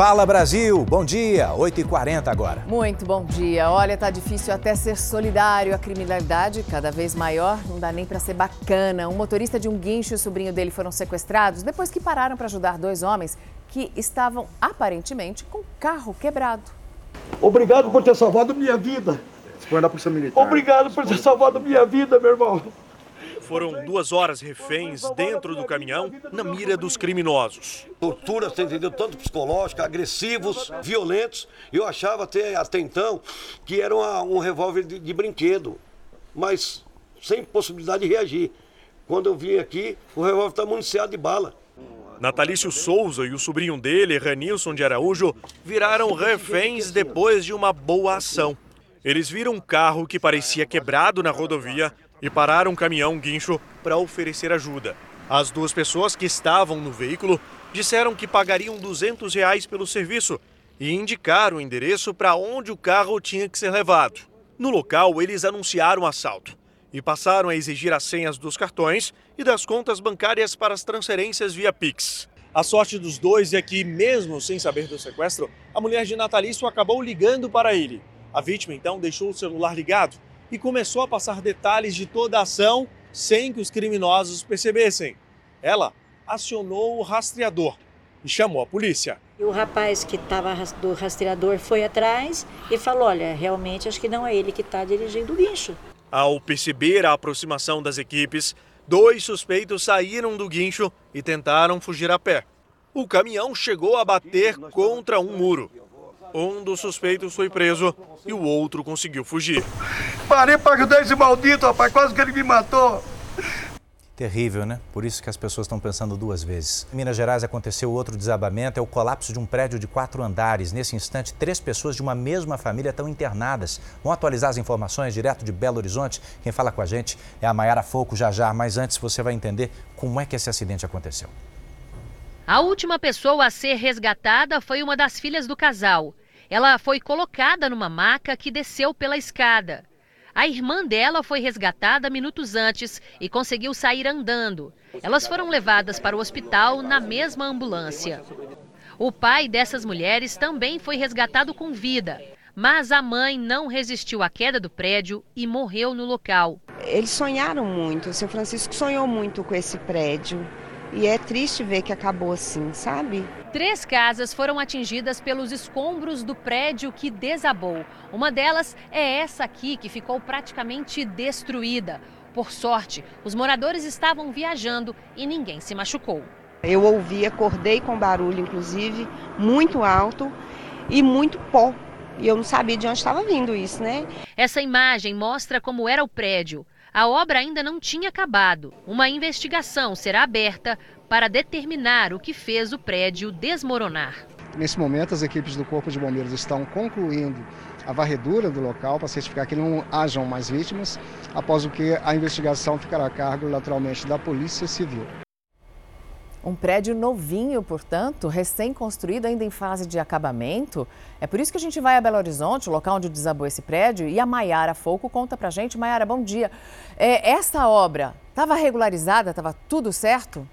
Fala Brasil, bom dia, 8h40 agora. Muito bom dia. Olha, tá difícil até ser solidário. A criminalidade cada vez maior, não dá nem para ser bacana. Um motorista de um guincho e o sobrinho dele foram sequestrados depois que pararam para ajudar dois homens que estavam aparentemente com o carro quebrado. Obrigado por ter salvado minha vida. Foi da Polícia Militar. Obrigado por ter salvado minha vida, meu irmão. Foram duas horas reféns dentro do caminhão, na mira dos criminosos. Tortura, você entendeu? Tanto psicológica, agressivos, violentos. Eu achava até, até então que era uma, um revólver de, de brinquedo, mas sem possibilidade de reagir. Quando eu vim aqui, o revólver está municiado de bala. Natalício Souza e o sobrinho dele, Ranilson de Araújo, viraram reféns depois de uma boa ação. Eles viram um carro que parecia quebrado na rodovia e pararam um caminhão guincho para oferecer ajuda. As duas pessoas que estavam no veículo disseram que pagariam 200 reais pelo serviço e indicaram o endereço para onde o carro tinha que ser levado. No local, eles anunciaram o assalto e passaram a exigir as senhas dos cartões e das contas bancárias para as transferências via Pix. A sorte dos dois é que, mesmo sem saber do sequestro, a mulher de Natalício acabou ligando para ele. A vítima então deixou o celular ligado e começou a passar detalhes de toda a ação sem que os criminosos percebessem. Ela acionou o rastreador e chamou a polícia. E o rapaz que estava do rastreador foi atrás e falou: Olha, realmente acho que não é ele que está dirigindo o guincho. Ao perceber a aproximação das equipes, dois suspeitos saíram do guincho e tentaram fugir a pé. O caminhão chegou a bater contra um muro. Um dos suspeitos foi preso e o outro conseguiu fugir. Parei para ajudar esse maldito, rapaz. Quase que ele me matou. Terrível, né? Por isso que as pessoas estão pensando duas vezes. Em Minas Gerais aconteceu outro desabamento, é o colapso de um prédio de quatro andares. Nesse instante, três pessoas de uma mesma família estão internadas. Vão atualizar as informações direto de Belo Horizonte. Quem fala com a gente é a Maiara Foco já já, mas antes você vai entender como é que esse acidente aconteceu. A última pessoa a ser resgatada foi uma das filhas do casal. Ela foi colocada numa maca que desceu pela escada. A irmã dela foi resgatada minutos antes e conseguiu sair andando. Elas foram levadas para o hospital na mesma ambulância. O pai dessas mulheres também foi resgatado com vida, mas a mãe não resistiu à queda do prédio e morreu no local. Eles sonharam muito, o seu Francisco sonhou muito com esse prédio. E é triste ver que acabou assim, sabe? Três casas foram atingidas pelos escombros do prédio que desabou. Uma delas é essa aqui, que ficou praticamente destruída. Por sorte, os moradores estavam viajando e ninguém se machucou. Eu ouvi, acordei com barulho, inclusive, muito alto e muito pó. E eu não sabia de onde estava vindo isso, né? Essa imagem mostra como era o prédio. A obra ainda não tinha acabado. Uma investigação será aberta para determinar o que fez o prédio desmoronar. Nesse momento, as equipes do Corpo de Bombeiros estão concluindo a varredura do local para certificar que não hajam mais vítimas, após o que a investigação ficará a cargo naturalmente da Polícia Civil. Um prédio novinho, portanto, recém-construído, ainda em fase de acabamento. É por isso que a gente vai a Belo Horizonte, o local onde desabou esse prédio, e a Maiara Foco conta pra gente. Maiara, bom dia. É, essa obra estava regularizada, estava tudo certo?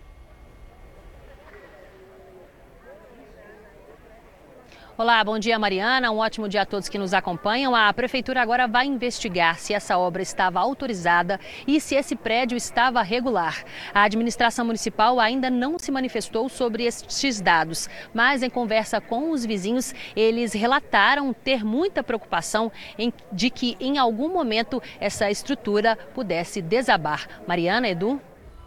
Olá, bom dia Mariana, um ótimo dia a todos que nos acompanham. A prefeitura agora vai investigar se essa obra estava autorizada e se esse prédio estava regular. A administração municipal ainda não se manifestou sobre estes dados, mas em conversa com os vizinhos, eles relataram ter muita preocupação em, de que em algum momento essa estrutura pudesse desabar. Mariana, Edu?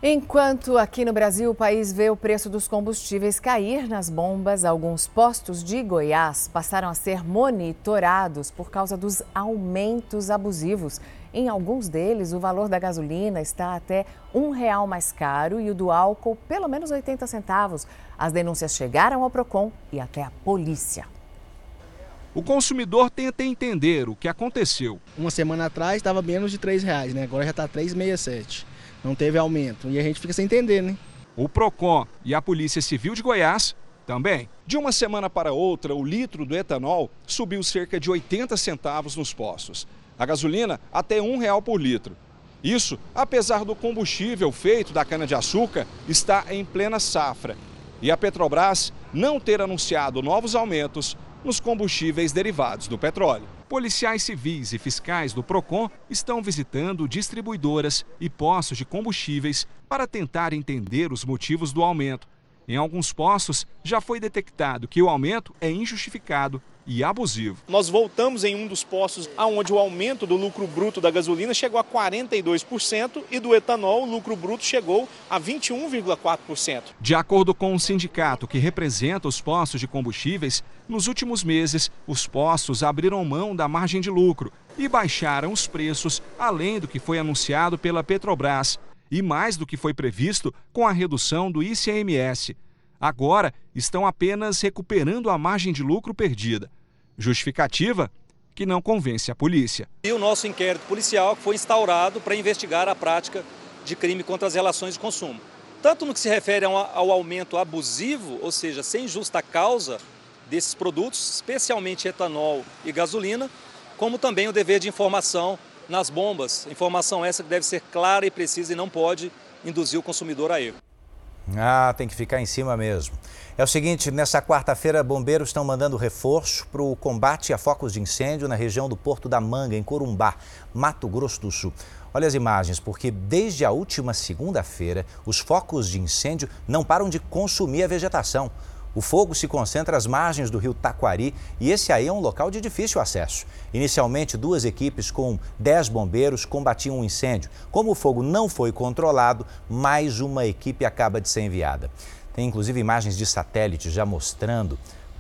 Enquanto aqui no Brasil o país vê o preço dos combustíveis cair nas bombas, alguns postos de Goiás passaram a ser monitorados por causa dos aumentos abusivos. Em alguns deles, o valor da gasolina está até um real mais caro e o do álcool pelo menos 80 centavos. As denúncias chegaram ao Procon e até a polícia. O consumidor tenta entender o que aconteceu. Uma semana atrás estava menos de três reais, né? Agora já está 3,67 não teve aumento. E a gente fica sem entender, né? O PROCON e a Polícia Civil de Goiás também. De uma semana para outra, o litro do etanol subiu cerca de 80 centavos nos postos. A gasolina até um real por litro. Isso, apesar do combustível feito da cana-de-açúcar estar em plena safra. e a Petrobras não ter anunciado novos aumentos nos combustíveis derivados do petróleo. Policiais civis e fiscais do Procon estão visitando distribuidoras e postos de combustíveis para tentar entender os motivos do aumento. Em alguns postos, já foi detectado que o aumento é injustificado e abusivo. Nós voltamos em um dos postos onde o aumento do lucro bruto da gasolina chegou a 42% e do etanol o lucro bruto chegou a 21,4%. De acordo com o um sindicato que representa os postos de combustíveis, nos últimos meses os postos abriram mão da margem de lucro e baixaram os preços além do que foi anunciado pela Petrobras e mais do que foi previsto com a redução do ICMS. Agora estão apenas recuperando a margem de lucro perdida. Justificativa que não convence a polícia. E o nosso inquérito policial foi instaurado para investigar a prática de crime contra as relações de consumo. Tanto no que se refere ao aumento abusivo, ou seja, sem justa causa desses produtos, especialmente etanol e gasolina, como também o dever de informação nas bombas. Informação essa que deve ser clara e precisa e não pode induzir o consumidor a erro. Ah, tem que ficar em cima mesmo. É o seguinte, nessa quarta-feira, bombeiros estão mandando reforço para o combate a focos de incêndio na região do Porto da Manga, em Corumbá, Mato Grosso do Sul. Olha as imagens, porque desde a última segunda-feira, os focos de incêndio não param de consumir a vegetação. O fogo se concentra às margens do rio Taquari e esse aí é um local de difícil acesso. Inicialmente, duas equipes com 10 bombeiros combatiam o um incêndio. Como o fogo não foi controlado, mais uma equipe acaba de ser enviada. Tem inclusive imagens de satélite já mostrando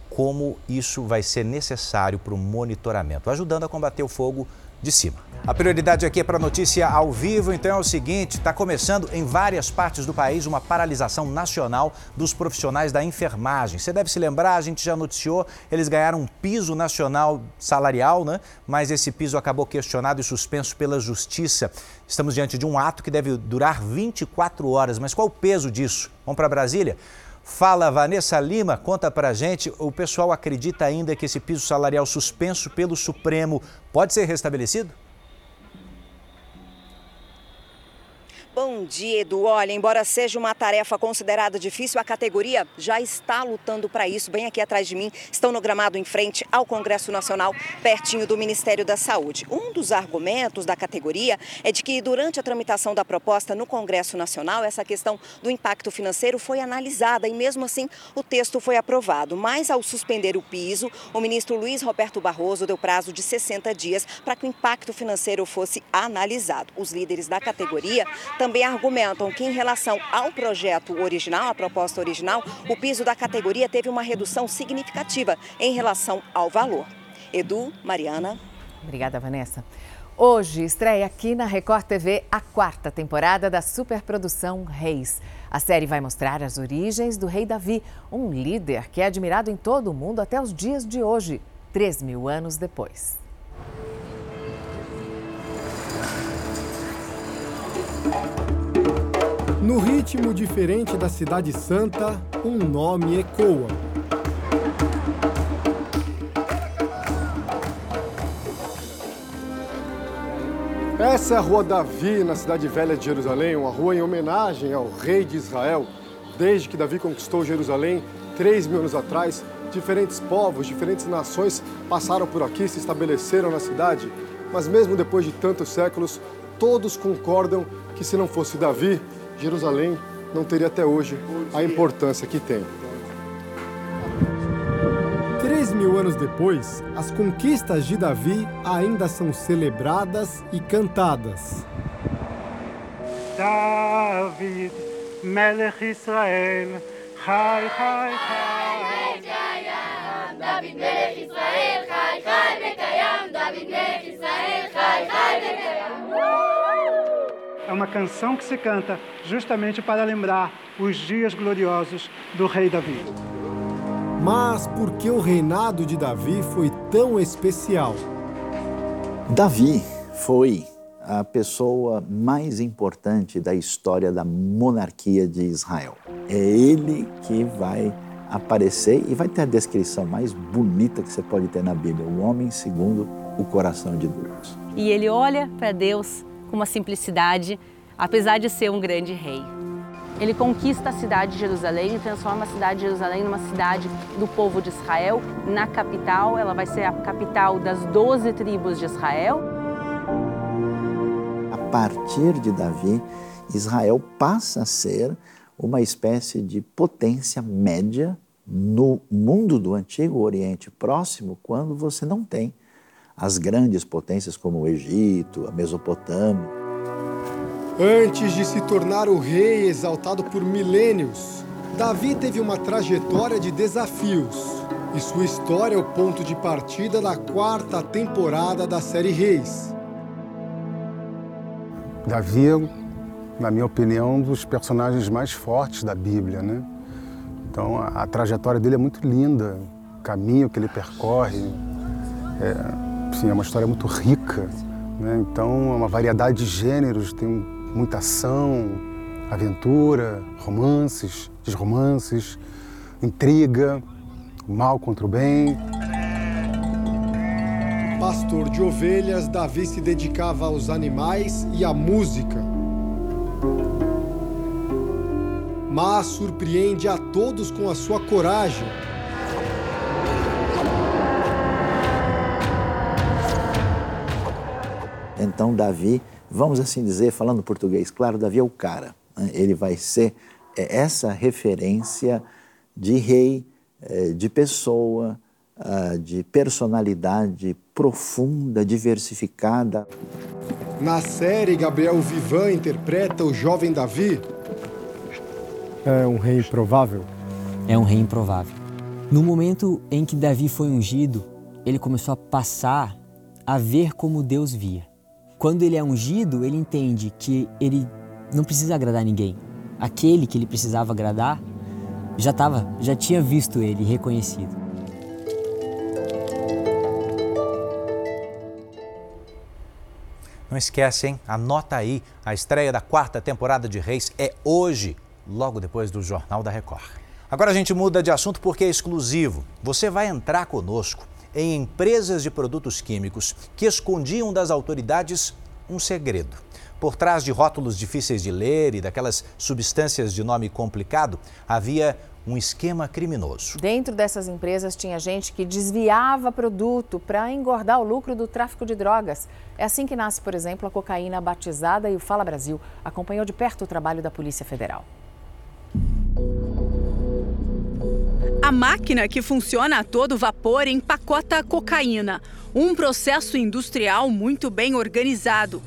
como isso vai ser necessário para o monitoramento, ajudando a combater o fogo de cima. A prioridade aqui é para notícia ao vivo, então é o seguinte: está começando em várias partes do país uma paralisação nacional dos profissionais da enfermagem. Você deve se lembrar, a gente já noticiou, eles ganharam um piso nacional salarial, né? Mas esse piso acabou questionado e suspenso pela justiça. Estamos diante de um ato que deve durar 24 horas. Mas qual o peso disso? Vamos para Brasília? Fala, Vanessa Lima, conta pra gente. O pessoal acredita ainda que esse piso salarial suspenso pelo Supremo pode ser restabelecido? Bom dia, Edu. Olha, embora seja uma tarefa considerada difícil, a categoria já está lutando para isso. Bem aqui atrás de mim, estão no gramado em frente ao Congresso Nacional, pertinho do Ministério da Saúde. Um dos argumentos da categoria é de que durante a tramitação da proposta no Congresso Nacional, essa questão do impacto financeiro foi analisada e mesmo assim o texto foi aprovado. Mas ao suspender o piso, o ministro Luiz Roberto Barroso deu prazo de 60 dias para que o impacto financeiro fosse analisado. Os líderes da categoria também argumentam que, em relação ao projeto original, a proposta original, o piso da categoria teve uma redução significativa em relação ao valor. Edu, Mariana. Obrigada, Vanessa. Hoje estreia aqui na Record TV a quarta temporada da superprodução Reis. A série vai mostrar as origens do rei Davi, um líder que é admirado em todo o mundo até os dias de hoje, 3 mil anos depois. No ritmo diferente da Cidade Santa, um nome ecoa. Essa é a Rua Davi, na cidade velha de Jerusalém, uma rua em homenagem ao rei de Israel. Desde que Davi conquistou Jerusalém, três mil anos atrás, diferentes povos, diferentes nações passaram por aqui, se estabeleceram na cidade. Mas mesmo depois de tantos séculos, todos concordam que se não fosse Davi, Jerusalém não teria até hoje a importância que tem. Três mil anos depois, as conquistas de Davi ainda são celebradas e cantadas. David, Melech Israel, Chai, Chai, Chai. É uma canção que se canta justamente para lembrar os dias gloriosos do rei Davi. Mas por que o reinado de Davi foi tão especial? Davi foi a pessoa mais importante da história da monarquia de Israel. É ele que vai aparecer e vai ter a descrição mais bonita que você pode ter na Bíblia: o homem segundo o coração de Deus. E ele olha para Deus com uma simplicidade, apesar de ser um grande rei. Ele conquista a cidade de Jerusalém e transforma a cidade de Jerusalém numa cidade do povo de Israel. Na capital, ela vai ser a capital das doze tribos de Israel. A partir de Davi, Israel passa a ser uma espécie de potência média no mundo do Antigo Oriente Próximo, quando você não tem as grandes potências como o Egito, a Mesopotâmia. Antes de se tornar o rei exaltado por milênios, Davi teve uma trajetória de desafios. E sua história é o ponto de partida da quarta temporada da série Reis. Davi é, na minha opinião, um dos personagens mais fortes da Bíblia, né? Então a, a trajetória dele é muito linda, o caminho que ele percorre, é, sim, é uma história muito rica, né? Então é uma variedade de gêneros, tem muita ação, aventura, romances, desromances, intriga, mal contra o bem. Pastor de ovelhas, Davi se dedicava aos animais e à música. Mas surpreende a todos com a sua coragem. Então, Davi vamos assim dizer, falando português, claro, Davi é o cara. Né? Ele vai ser é, essa referência de rei, é, de pessoa, ah, de personalidade profunda, diversificada. Na série, Gabriel Vivan interpreta o jovem Davi. É um rei improvável? É um rei improvável. No momento em que Davi foi ungido, ele começou a passar a ver como Deus via. Quando ele é ungido, ele entende que ele não precisa agradar ninguém. Aquele que ele precisava agradar já estava, já tinha visto ele reconhecido. Não esquece, hein? Anota aí, a estreia da quarta temporada de Reis é hoje, logo depois do Jornal da Record. Agora a gente muda de assunto porque é exclusivo. Você vai entrar conosco em empresas de produtos químicos que escondiam das autoridades um segredo. Por trás de rótulos difíceis de ler e daquelas substâncias de nome complicado, havia um esquema criminoso. Dentro dessas empresas tinha gente que desviava produto para engordar o lucro do tráfico de drogas. É assim que nasce, por exemplo, a cocaína batizada e o Fala Brasil acompanhou de perto o trabalho da Polícia Federal. A máquina que funciona a todo vapor empacota cocaína, um processo industrial muito bem organizado.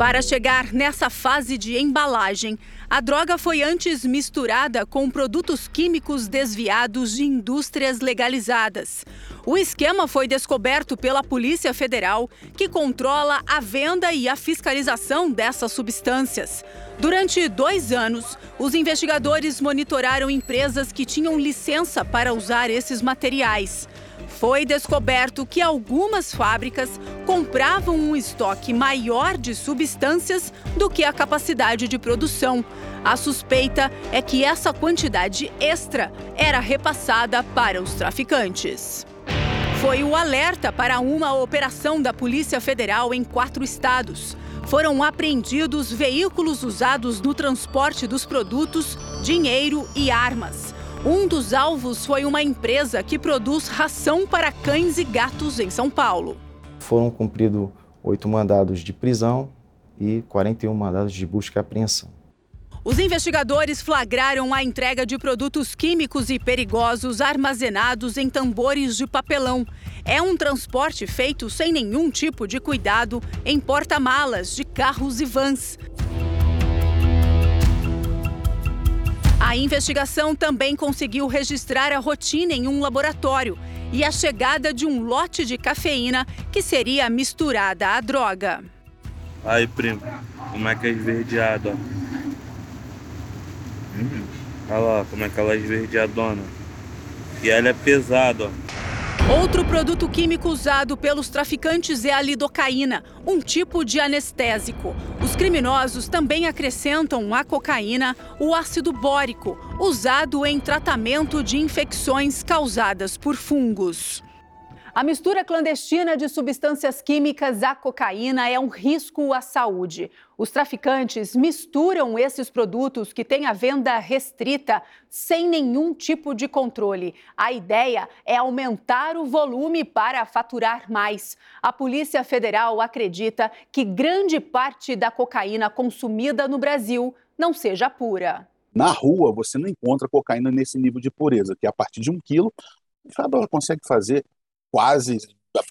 Para chegar nessa fase de embalagem, a droga foi antes misturada com produtos químicos desviados de indústrias legalizadas. O esquema foi descoberto pela Polícia Federal, que controla a venda e a fiscalização dessas substâncias. Durante dois anos, os investigadores monitoraram empresas que tinham licença para usar esses materiais. Foi descoberto que algumas fábricas compravam um estoque maior de substâncias do que a capacidade de produção. A suspeita é que essa quantidade extra era repassada para os traficantes. Foi o alerta para uma operação da Polícia Federal em quatro estados. Foram apreendidos veículos usados no transporte dos produtos, dinheiro e armas. Um dos alvos foi uma empresa que produz ração para cães e gatos em São Paulo. Foram cumpridos oito mandados de prisão e 41 mandados de busca e apreensão. Os investigadores flagraram a entrega de produtos químicos e perigosos armazenados em tambores de papelão. É um transporte feito sem nenhum tipo de cuidado em porta-malas de carros e vans. A investigação também conseguiu registrar a rotina em um laboratório e a chegada de um lote de cafeína que seria misturada à droga. Aí, primo, como é que é esverdeado, ó. Hum, olha lá como é que ela é esverdeadona. E ela é pesada, ó. Outro produto químico usado pelos traficantes é a lidocaína, um tipo de anestésico. Os criminosos também acrescentam à cocaína o ácido bórico, usado em tratamento de infecções causadas por fungos. A mistura clandestina de substâncias químicas à cocaína é um risco à saúde. Os traficantes misturam esses produtos que têm a venda restrita sem nenhum tipo de controle. A ideia é aumentar o volume para faturar mais. A Polícia Federal acredita que grande parte da cocaína consumida no Brasil não seja pura. Na rua, você não encontra cocaína nesse nível de pureza, que é a partir de um quilo, ela consegue fazer quase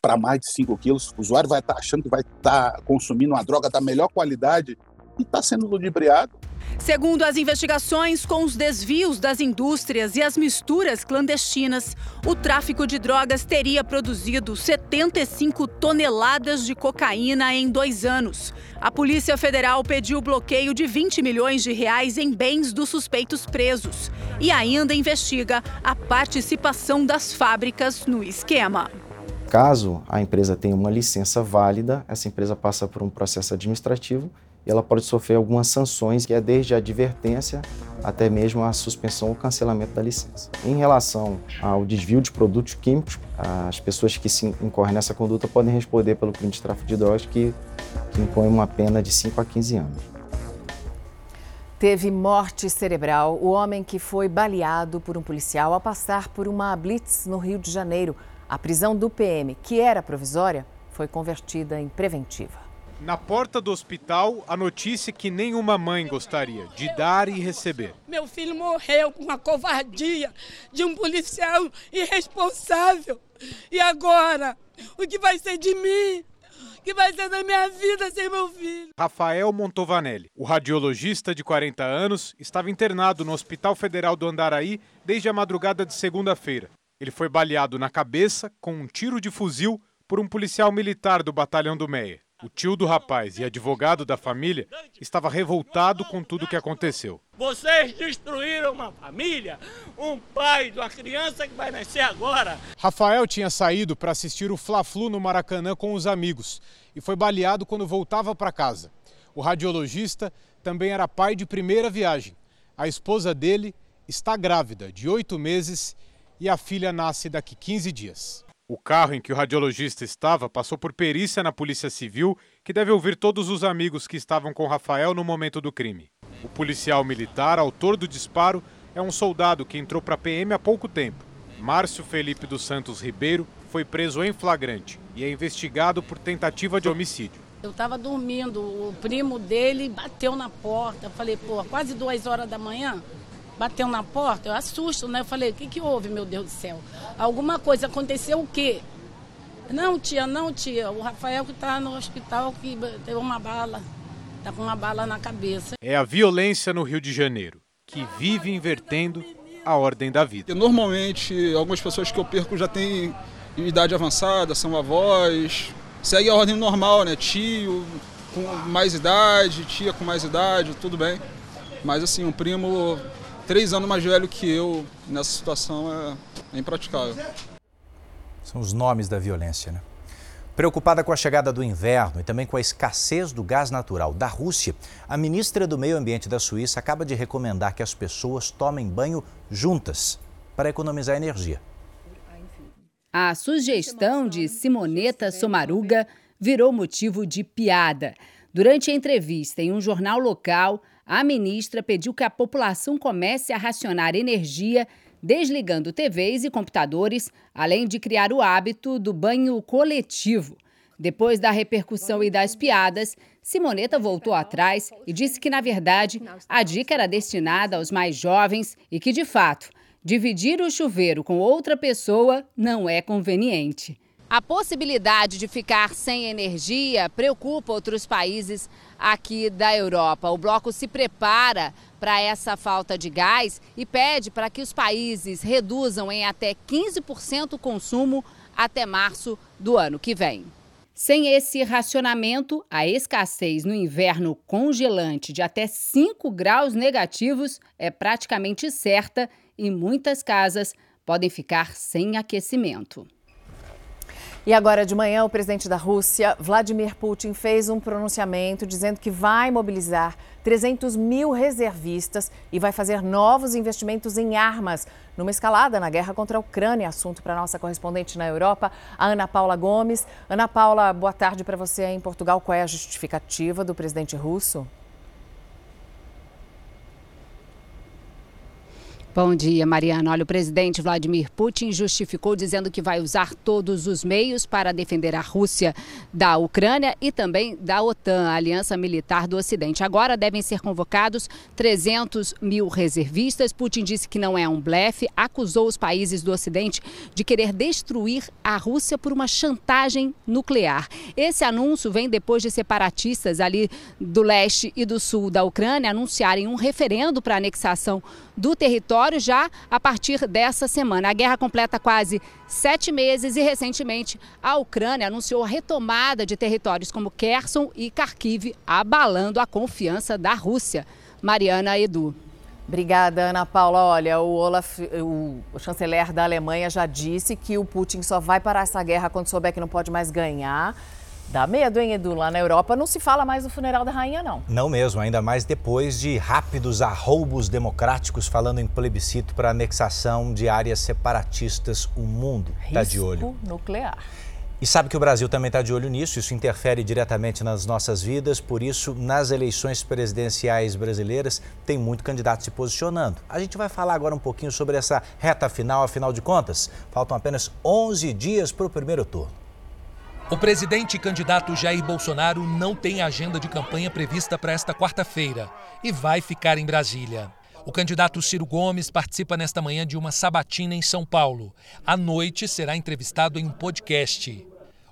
para mais de 5 quilos. O usuário vai estar tá achando que vai estar tá consumindo uma droga da melhor qualidade e está sendo ludibriado. Segundo as investigações, com os desvios das indústrias e as misturas clandestinas, o tráfico de drogas teria produzido 75 toneladas de cocaína em dois anos. A Polícia Federal pediu bloqueio de 20 milhões de reais em bens dos suspeitos presos e ainda investiga a participação das fábricas no esquema. Caso a empresa tenha uma licença válida, essa empresa passa por um processo administrativo ela pode sofrer algumas sanções, que é desde a advertência até mesmo a suspensão ou cancelamento da licença. Em relação ao desvio de produtos químicos, as pessoas que se incorrem nessa conduta podem responder pelo crime de tráfico de drogas, que, que impõe uma pena de 5 a 15 anos. Teve morte cerebral o homem que foi baleado por um policial ao passar por uma blitz no Rio de Janeiro. A prisão do PM, que era provisória, foi convertida em preventiva. Na porta do hospital, a notícia que nenhuma mãe gostaria de dar e receber. Meu filho morreu com a covardia de um policial irresponsável. E agora? O que vai ser de mim? O que vai ser da minha vida sem meu filho? Rafael Montovanelli, o radiologista de 40 anos, estava internado no Hospital Federal do Andaraí desde a madrugada de segunda-feira. Ele foi baleado na cabeça com um tiro de fuzil por um policial militar do batalhão do Meia. O tio do rapaz e advogado da família estava revoltado com tudo o que aconteceu. Vocês destruíram uma família, um pai de uma criança que vai nascer agora. Rafael tinha saído para assistir o Fla-Flu no Maracanã com os amigos e foi baleado quando voltava para casa. O radiologista também era pai de primeira viagem. A esposa dele está grávida de oito meses e a filha nasce daqui 15 dias. O carro em que o radiologista estava passou por perícia na Polícia Civil, que deve ouvir todos os amigos que estavam com Rafael no momento do crime. O policial militar, autor do disparo, é um soldado que entrou para a PM há pouco tempo. Márcio Felipe dos Santos Ribeiro foi preso em flagrante e é investigado por tentativa de homicídio. Eu estava dormindo, o primo dele bateu na porta. Falei, pô, quase duas horas da manhã bateu na porta, eu assusto, né? Eu falei, o que, que houve, meu Deus do céu? Alguma coisa aconteceu o quê? Não, tia, não, tia. O Rafael que está no hospital que teve uma bala. Está com uma bala na cabeça. É a violência no Rio de Janeiro, que vive invertendo a ordem da vida. Normalmente, algumas pessoas que eu perco já têm idade avançada, são avós. Segue a ordem normal, né? Tio com mais idade, tia com mais idade, tudo bem. Mas assim, um primo três anos mais velho que eu nessa situação é, é impraticável. São os nomes da violência, né? Preocupada com a chegada do inverno e também com a escassez do gás natural da Rússia, a ministra do Meio Ambiente da Suíça acaba de recomendar que as pessoas tomem banho juntas para economizar energia. A sugestão de Simoneta Somaruga virou motivo de piada. Durante a entrevista em um jornal local, a ministra pediu que a população comece a racionar energia, desligando TVs e computadores, além de criar o hábito do banho coletivo. Depois da repercussão e das piadas, Simoneta voltou atrás e disse que, na verdade, a dica era destinada aos mais jovens e que, de fato, dividir o chuveiro com outra pessoa não é conveniente. A possibilidade de ficar sem energia preocupa outros países aqui da Europa. O bloco se prepara para essa falta de gás e pede para que os países reduzam em até 15% o consumo até março do ano que vem. Sem esse racionamento, a escassez no inverno congelante de até 5 graus negativos é praticamente certa e muitas casas podem ficar sem aquecimento. E agora de manhã, o presidente da Rússia, Vladimir Putin, fez um pronunciamento dizendo que vai mobilizar 300 mil reservistas e vai fazer novos investimentos em armas, numa escalada na guerra contra a Ucrânia. Assunto para nossa correspondente na Europa, a Ana Paula Gomes. Ana Paula, boa tarde para você em Portugal. Qual é a justificativa do presidente russo? Bom dia, Mariana. Olha, o presidente Vladimir Putin justificou dizendo que vai usar todos os meios para defender a Rússia da Ucrânia e também da OTAN, a Aliança Militar do Ocidente. Agora devem ser convocados 300 mil reservistas. Putin disse que não é um blefe, acusou os países do Ocidente de querer destruir a Rússia por uma chantagem nuclear. Esse anúncio vem depois de separatistas ali do leste e do sul da Ucrânia anunciarem um referendo para anexação do território já a partir dessa semana. A guerra completa quase sete meses e, recentemente, a Ucrânia anunciou a retomada de territórios como Kherson e Kharkiv, abalando a confiança da Rússia. Mariana Edu. Obrigada, Ana Paula. Olha, o Olaf, o chanceler da Alemanha já disse que o Putin só vai parar essa guerra quando souber que não pode mais ganhar. Dá medo, hein, Edu? Lá na Europa não se fala mais do funeral da rainha, não. Não mesmo, ainda mais depois de rápidos arroubos democráticos falando em plebiscito para anexação de áreas separatistas. O mundo está de olho. nuclear. E sabe que o Brasil também está de olho nisso, isso interfere diretamente nas nossas vidas, por isso, nas eleições presidenciais brasileiras, tem muito candidato se posicionando. A gente vai falar agora um pouquinho sobre essa reta final, afinal de contas, faltam apenas 11 dias para o primeiro turno. O presidente e candidato Jair Bolsonaro não tem agenda de campanha prevista para esta quarta-feira e vai ficar em Brasília. O candidato Ciro Gomes participa nesta manhã de uma sabatina em São Paulo. À noite será entrevistado em um podcast.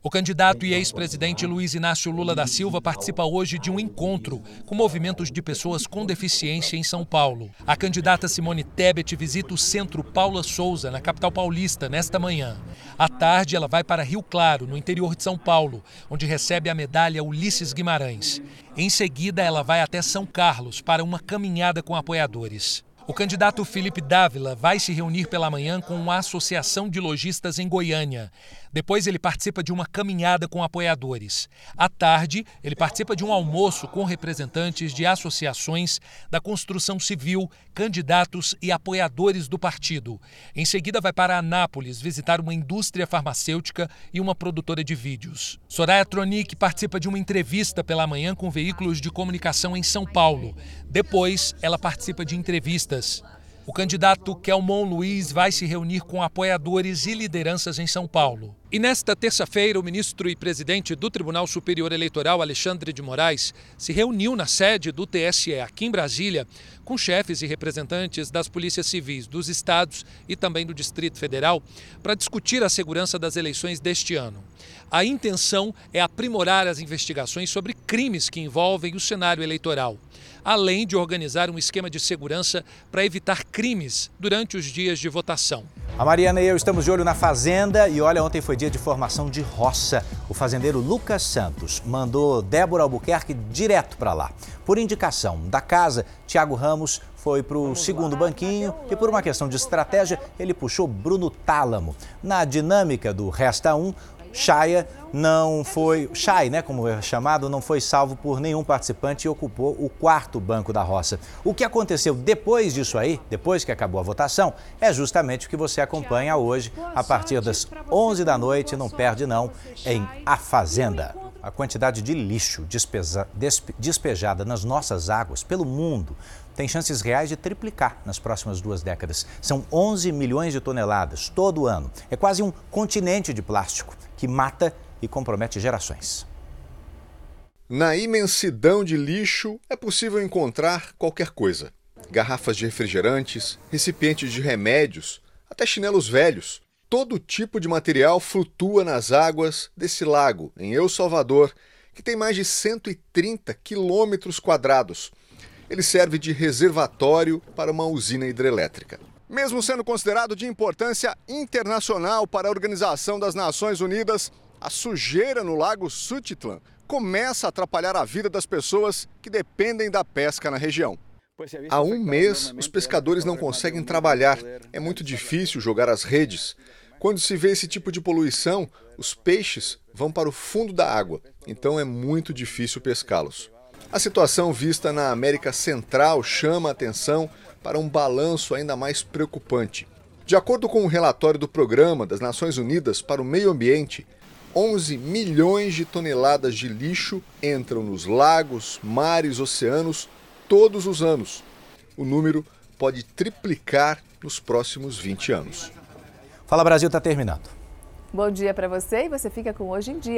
O candidato e ex-presidente Luiz Inácio Lula da Silva participa hoje de um encontro com movimentos de pessoas com deficiência em São Paulo. A candidata Simone Tebet visita o Centro Paula Souza, na capital paulista, nesta manhã. À tarde, ela vai para Rio Claro, no interior de São Paulo, onde recebe a medalha Ulisses Guimarães. Em seguida, ela vai até São Carlos para uma caminhada com apoiadores. O candidato Felipe Dávila vai se reunir pela manhã com a Associação de Lojistas em Goiânia. Depois, ele participa de uma caminhada com apoiadores. À tarde, ele participa de um almoço com representantes de associações da construção civil, candidatos e apoiadores do partido. Em seguida, vai para Anápolis visitar uma indústria farmacêutica e uma produtora de vídeos. Soraya Tronic participa de uma entrevista pela manhã com veículos de comunicação em São Paulo. Depois, ela participa de entrevistas. O candidato Kelmon Luiz vai se reunir com apoiadores e lideranças em São Paulo. E nesta terça-feira, o ministro e presidente do Tribunal Superior Eleitoral, Alexandre de Moraes, se reuniu na sede do TSE aqui em Brasília com chefes e representantes das polícias civis dos estados e também do Distrito Federal para discutir a segurança das eleições deste ano. A intenção é aprimorar as investigações sobre crimes que envolvem o cenário eleitoral além de organizar um esquema de segurança para evitar crimes durante os dias de votação. A Mariana e eu estamos de olho na fazenda e olha, ontem foi dia de formação de roça. O fazendeiro Lucas Santos mandou Débora Albuquerque direto para lá. Por indicação da casa, Tiago Ramos foi para o segundo banquinho e por uma questão de estratégia, ele puxou Bruno Tálamo. Na dinâmica do Resta 1, Chaya não foi, Chay, né, como é chamado, não foi salvo por nenhum participante e ocupou o quarto banco da roça. O que aconteceu depois disso aí, depois que acabou a votação, é justamente o que você acompanha hoje a partir das 11 da noite, não perde não, em A Fazenda. A quantidade de lixo despesa, despe, despejada nas nossas águas pelo mundo tem chances reais de triplicar nas próximas duas décadas. São 11 milhões de toneladas todo ano. É quase um continente de plástico que mata e compromete gerações. Na imensidão de lixo é possível encontrar qualquer coisa: garrafas de refrigerantes, recipientes de remédios, até chinelos velhos. Todo tipo de material flutua nas águas desse lago, em El Salvador, que tem mais de 130 quilômetros quadrados. Ele serve de reservatório para uma usina hidrelétrica. Mesmo sendo considerado de importância internacional para a Organização das Nações Unidas, a sujeira no lago Sutitlan começa a atrapalhar a vida das pessoas que dependem da pesca na região. Há um mês, os pescadores não conseguem trabalhar. É muito difícil jogar as redes. Quando se vê esse tipo de poluição, os peixes vão para o fundo da água, então é muito difícil pescá-los. A situação vista na América Central chama a atenção para um balanço ainda mais preocupante. De acordo com o um relatório do Programa das Nações Unidas para o Meio Ambiente, 11 milhões de toneladas de lixo entram nos lagos, mares, oceanos todos os anos. O número pode triplicar nos próximos 20 anos. Fala Brasil está terminando. Bom dia para você e você fica com Hoje em Dia.